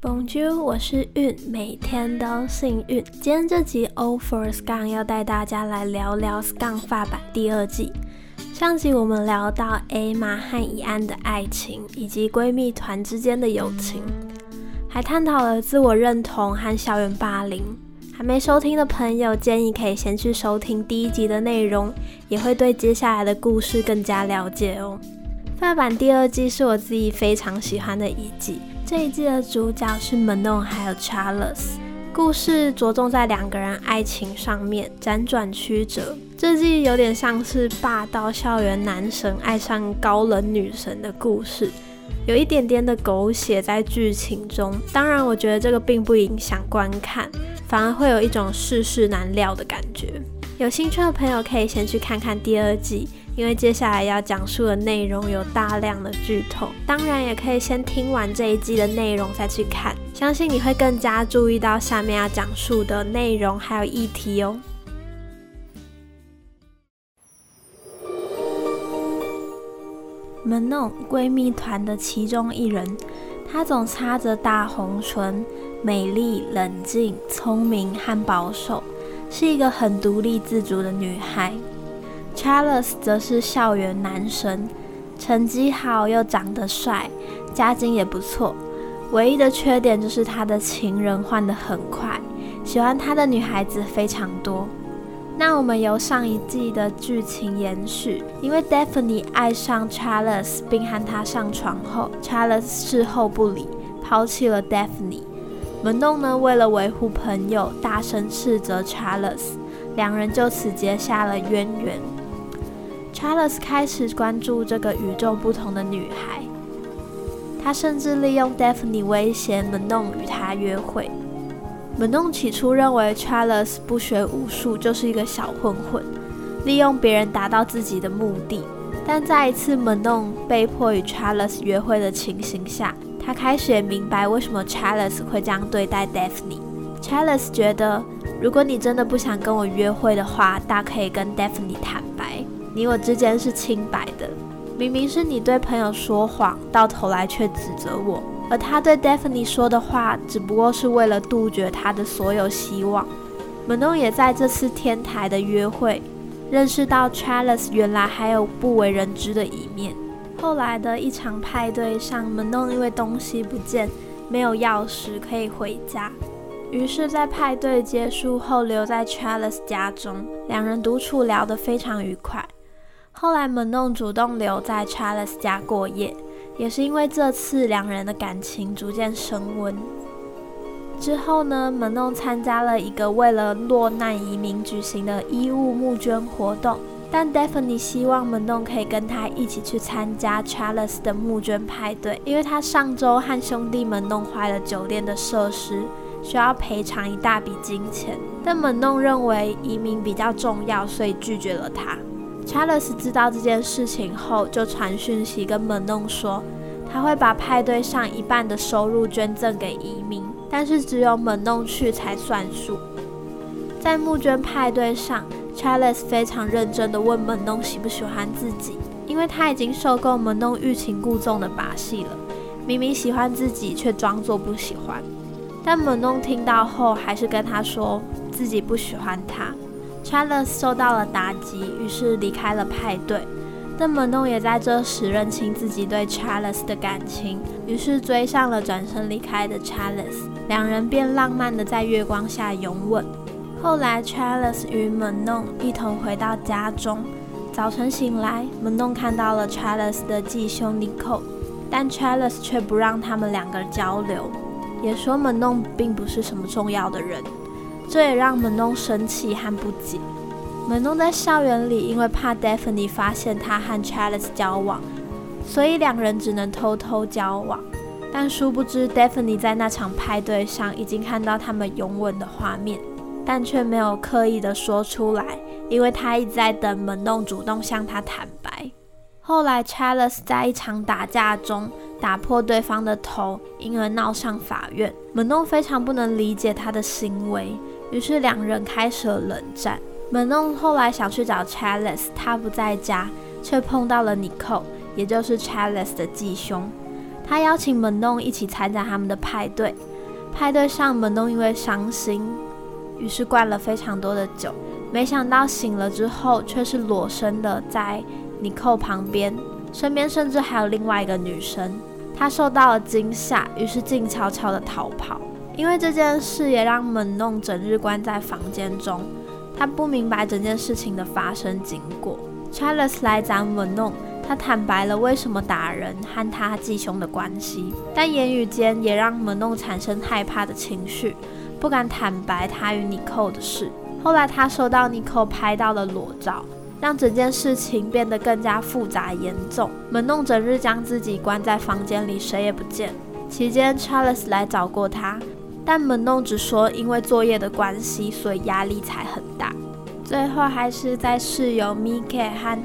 Bonjour，我是运，每天都幸运。今天这集 Over Scan 要带大家来聊聊 Scan 发版第二季。上集我们聊到 A 玛和怡安的爱情，以及闺蜜团之间的友情，还探讨了自我认同和校园霸凌。还没收听的朋友，建议可以先去收听第一集的内容，也会对接下来的故事更加了解哦。发版第二季是我自己非常喜欢的一季。这一季的主角是 Manon 还有 Charles，故事着重在两个人爱情上面，辗转曲折。这季有点像是霸道校园男神爱上高冷女神的故事，有一点点的狗血在剧情中。当然，我觉得这个并不影响观看，反而会有一种世事难料的感觉。有兴趣的朋友可以先去看看第二季。因为接下来要讲述的内容有大量的剧透，当然也可以先听完这一季的内容再去看，相信你会更加注意到下面要讲述的内容还有议题哦。门弄闺蜜团的其中一人，她总擦着大红唇，美丽、冷静、聪明和保守，是一个很独立自主的女孩。Charles 则是校园男神，成绩好又长得帅，家境也不错。唯一的缺点就是他的情人换得很快，喜欢他的女孩子非常多。那我们由上一季的剧情延续，因为 Daphne 爱上 Charles 并和他上床后，Charles 事后不理，抛弃了 Daphne。门弄呢，为了维护朋友，大声斥责 Charles，两人就此结下了渊源。Charles 开始关注这个与众不同的女孩，他甚至利用 Daphne 威胁 Manon 与她约会。Manon 起初认为 Charles 不学无术，就是一个小混混，利用别人达到自己的目的。但在一次 Manon 被迫与 Charles 约会的情形下，他开始也明白为什么 Charles 会这样对待 Daphne。Charles 觉得，如果你真的不想跟我约会的话，大可以跟 Daphne 谈。你我之间是清白的，明明是你对朋友说谎，到头来却指责我。而他对 Daphne 说的话，只不过是为了杜绝他的所有希望。Manon 也在这次天台的约会，认识到 Charles 原来还有不为人知的一面。后来的一场派对上，Manon 因为东西不见，没有钥匙可以回家。于是，在派对结束后，留在 Charles 家中，两人独处聊得非常愉快。后来，门弄主动留在 Charles 家过夜，也是因为这次两人的感情逐渐升温。之后呢，门弄参加了一个为了落难移民举行的衣物募捐活动，但 Daphne 希望门弄可以跟他一起去参加 Charles 的募捐派对，因为他上周和兄弟们弄坏了酒店的设施，需要赔偿一大笔金钱。但门弄认为移民比较重要，所以拒绝了他。Chales 知道这件事情后，就传讯息跟门弄说，他会把派对上一半的收入捐赠给移民，但是只有门弄去才算数。在募捐派对上 chales 非常认真地问门弄喜不喜欢自己，因为他已经受够门弄欲擒故纵的把戏了，明明喜欢自己却装作不喜欢。但门弄听到后，还是跟他说自己不喜欢他。Charles 受到了打击，于是离开了派对。但门弄也在这时认清自己对 Charles 的感情，于是追上了转身离开的 Charles。两人便浪漫的在月光下拥吻。后来，Charles 与门弄一同回到家中。早晨醒来，门弄看到了 Charles 的继兄 Nico，但 Charles 却不让他们两个交流，也说门弄并不是什么重要的人。这也让门弄生气和不解。门弄在校园里，因为怕 Daphne 发现他和 Charles 交往，所以两人只能偷偷交往。但殊不知，Daphne 在那场派对上已经看到他们拥吻的画面，但却没有刻意的说出来，因为他一直在等门弄主动向他坦白。后来，Charles 在一场打架中打破对方的头，因而闹上法院。门弄非常不能理解他的行为。于是两人开始了冷战。门弄后来想去找 Charles，他不在家，却碰到了 niko 也就是 Charles 的继兄。他邀请门弄一起参加他们的派对。派对上，门弄因为伤心，于是灌了非常多的酒。没想到醒了之后，却是裸身的在尼寇旁边，身边甚至还有另外一个女生。他受到了惊吓，于是静悄悄的逃跑。因为这件事也让门弄整日关在房间中。他不明白整件事情的发生经过。Charles 来找门弄。他坦白了为什么打人和他继兄的关系，但言语间也让门弄产生害怕的情绪，不敢坦白他与尼寇的事。后来他收到尼寇拍到的裸照，让整件事情变得更加复杂严重。门弄整日将自己关在房间里，谁也不见。期间，Charles 来找过他，但门弄只说因为作业的关系，所以压力才很大。最后还是在室友 Mike 和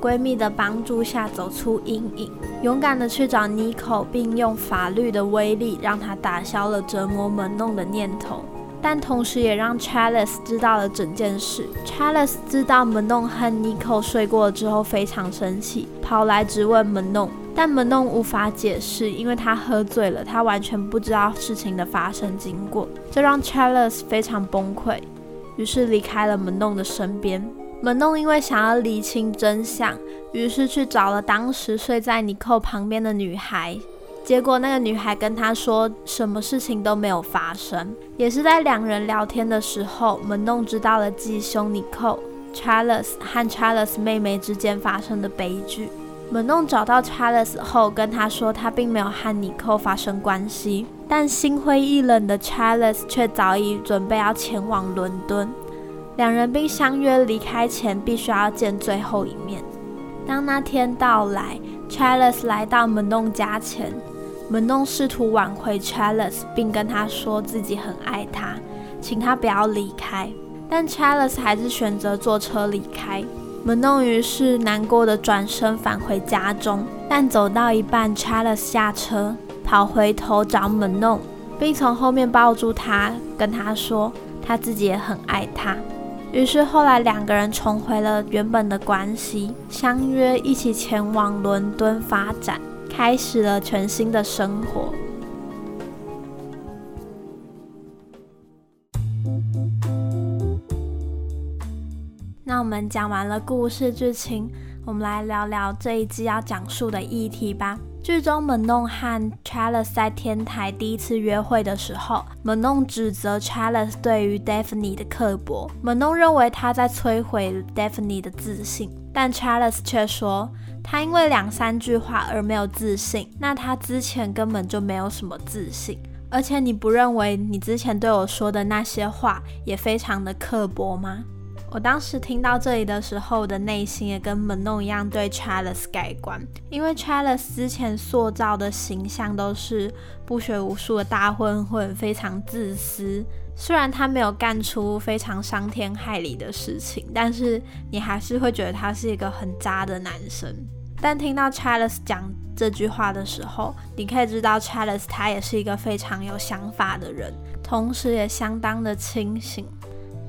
闺蜜的帮助下走出阴影，勇敢的去找 Nico，并用法律的威力让他打消了折磨门弄的念头。但同时也让 Charles 知道了整件事。Charles 知道门弄和 Nico 睡过之后非常生气，跑来质问门弄，但门弄无法解释，因为他喝醉了，他完全不知道事情的发生经过。这让 Charles 非常崩溃，于是离开了门弄的身边。门弄因为想要理清真相，于是去找了当时睡在尼寇旁边的女孩。结果那个女孩跟他说，什么事情都没有发生。也是在两人聊天的时候，门弄知道了继兄尼寇 Charles 和 Charles 妹妹之间发生的悲剧。门弄找到 chales 后，跟他说他并没有和尼寇发生关系，但心灰意冷的 chales 却早已准备要前往伦敦。两人并相约离开前必须要见最后一面。当那天到来，Charles 来到门弄家前，门弄试图挽回 Charles，并跟他说自己很爱他，请他不要离开。但 Charles 还是选择坐车离开。门弄于是难过的转身返回家中，但走到一半，Charles 下车跑回头找门弄，并从后面抱住他，跟他说他自己也很爱他。于是后来两个人重回了原本的关系，相约一起前往伦敦发展，开始了全新的生活。那我们讲完了故事剧情，我们来聊聊这一季要讲述的议题吧。剧中，门弄和 Charles 在天台第一次约会的时候，门弄指责 Charles 对于 Daphne 的刻薄。门弄认为他在摧毁 Daphne 的自信，但 Charles 却说他因为两三句话而没有自信。那他之前根本就没有什么自信，而且你不认为你之前对我说的那些话也非常的刻薄吗？我当时听到这里的时候，我的内心也跟门弄一样对 Charles 改观，因为 Charles 之前塑造的形象都是不学无术的大混混，非常自私。虽然他没有干出非常伤天害理的事情，但是你还是会觉得他是一个很渣的男生。但听到 Charles 讲这句话的时候，你可以知道 Charles 他也是一个非常有想法的人，同时也相当的清醒。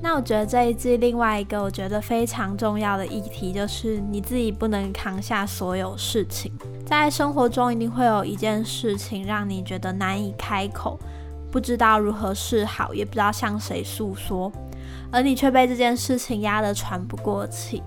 那我觉得这一季另外一个我觉得非常重要的议题就是你自己不能扛下所有事情，在生活中一定会有一件事情让你觉得难以开口，不知道如何是好，也不知道向谁诉说，而你却被这件事情压得喘不过气。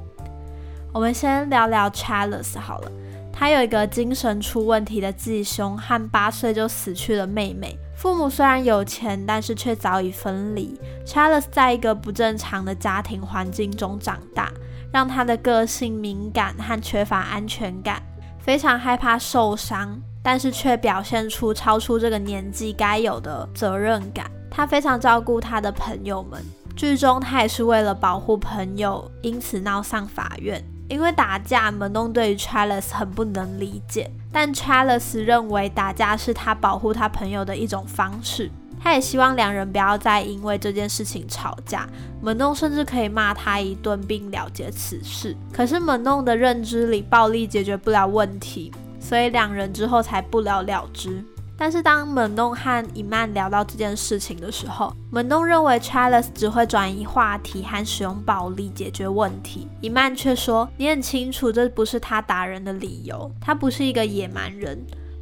我们先聊聊 Charles 好了，他有一个精神出问题的继兄和八岁就死去的妹妹。父母虽然有钱，但是却早已分离。Charles 在一个不正常的家庭环境中长大，让他的个性敏感和缺乏安全感，非常害怕受伤，但是却表现出超出这个年纪该有的责任感。他非常照顾他的朋友们，剧中他也是为了保护朋友，因此闹上法院。因为打架，门弄对于 Charles 很不能理解，但 Charles 认为打架是他保护他朋友的一种方式。他也希望两人不要再因为这件事情吵架。门弄甚至可以骂他一顿并了结此事。可是门弄的认知里，暴力解决不了问题，所以两人之后才不了了之。但是当门弄和伊曼聊到这件事情的时候，门弄认为 chales 只会转移话题和使用暴力解决问题，伊曼却说：“你很清楚，这不是他打人的理由，他不是一个野蛮人。”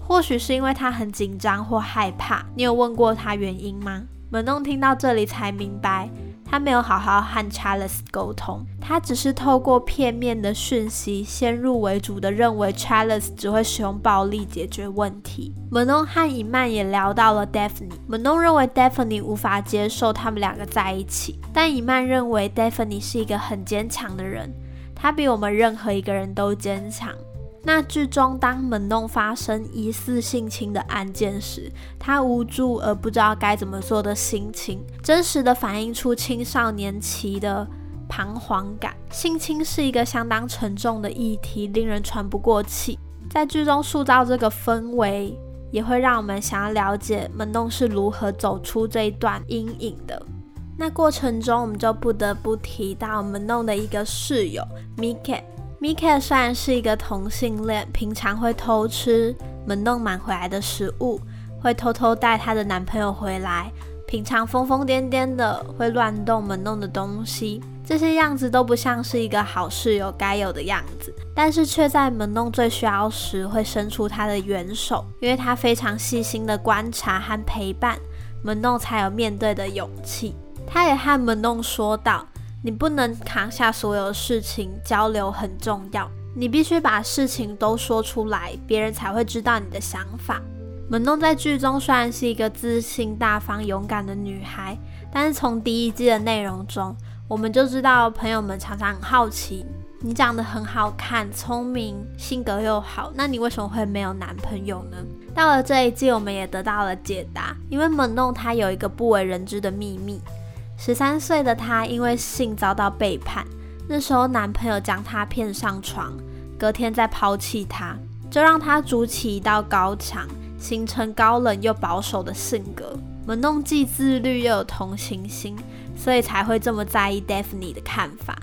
或许是因为他很紧张或害怕。你有问过他原因吗？门弄听到这里才明白。他没有好好和 Charles 沟通，他只是透过片面的讯息，先入为主的认为 Charles 只会使用暴力解决问题。门弄和伊曼也聊到了 Daphne，门弄认为 Daphne 无法接受他们两个在一起，但伊曼认为 Daphne 是一个很坚强的人，他比我们任何一个人都坚强。那剧中，当门弄发生疑似性侵的案件时，他无助而不知道该怎么做的心情，真实的反映出青少年期的彷徨感。性侵是一个相当沉重的议题，令人喘不过气。在剧中塑造这个氛围，也会让我们想要了解门弄是如何走出这一段阴影的。那过程中，我们就不得不提到门弄的一个室友 Mika。Mika 虽然是一个同性恋，平常会偷吃门弄买回来的食物，会偷偷带她的男朋友回来，平常疯疯癫癫的，会乱动门弄的东西，这些样子都不像是一个好室友该有的样子。但是却在门弄最需要时，会伸出他的援手，因为他非常细心的观察和陪伴门弄，才有面对的勇气。他也和门弄说道。你不能扛下所有事情，交流很重要。你必须把事情都说出来，别人才会知道你的想法。门弄在剧中虽然是一个自信、大方、勇敢的女孩，但是从第一季的内容中，我们就知道朋友们常常很好奇：你长得很好看、聪明、性格又好，那你为什么会没有男朋友呢？到了这一季，我们也得到了解答，因为门弄她有一个不为人知的秘密。十三岁的她因为性遭到背叛，那时候男朋友将她骗上床，隔天再抛弃她，就让她筑起一道高墙，形成高冷又保守的性格。门弄既自律又有同情心，所以才会这么在意 Daphne 的看法。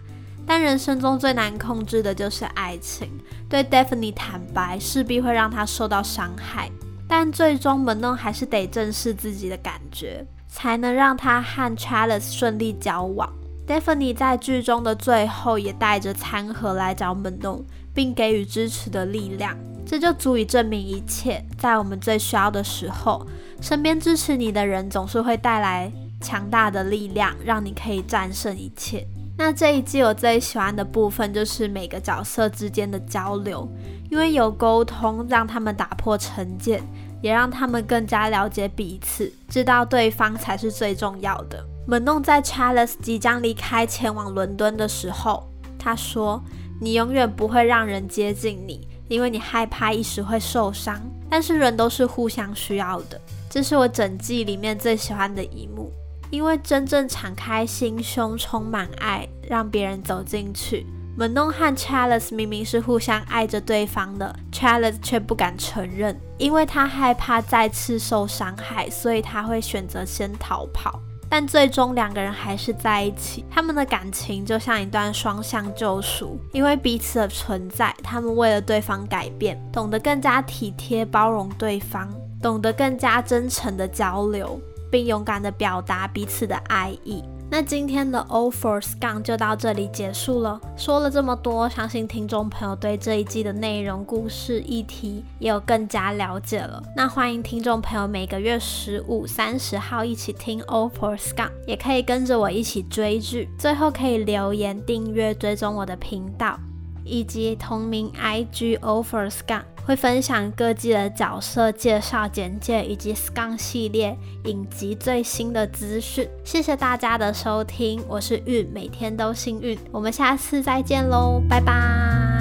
但人生中最难控制的就是爱情，对 Daphne 坦白势必会让她受到伤害，但最终门弄还是得正视自己的感觉。才能让他和 Charles 顺利交往。Daphne 在剧中的最后也带着餐盒来找门弄，并给予支持的力量，这就足以证明一切。在我们最需要的时候，身边支持你的人总是会带来强大的力量，让你可以战胜一切。那这一季我最喜欢的部分就是每个角色之间的交流，因为有沟通，让他们打破成见。也让他们更加了解彼此，知道对方才是最重要的。门弄在 Charles 即将离开前往伦敦的时候，他说：“你永远不会让人接近你，因为你害怕一时会受伤。但是人都是互相需要的。”这是我整季里面最喜欢的一幕，因为真正敞开心胸、充满爱，让别人走进去。门弄和 Charles 明明是互相爱着对方的，Charles 却不敢承认，因为他害怕再次受伤害，所以他会选择先逃跑。但最终两个人还是在一起，他们的感情就像一段双向救赎，因为彼此的存在，他们为了对方改变，懂得更加体贴包容对方，懂得更加真诚的交流，并勇敢的表达彼此的爱意。那今天的 All for Scum 就到这里结束了。说了这么多，相信听众朋友对这一季的内容、故事、议题也有更加了解了。那欢迎听众朋友每个月十五、三十号一起听 All for Scum，也可以跟着我一起追剧。最后可以留言、订阅、追踪我的频道。以及同名 IG Over Scum 会分享各季的角色介绍简介，以及 Scum 系列影集最新的资讯。谢谢大家的收听，我是玉，每天都幸运。我们下次再见喽，拜拜。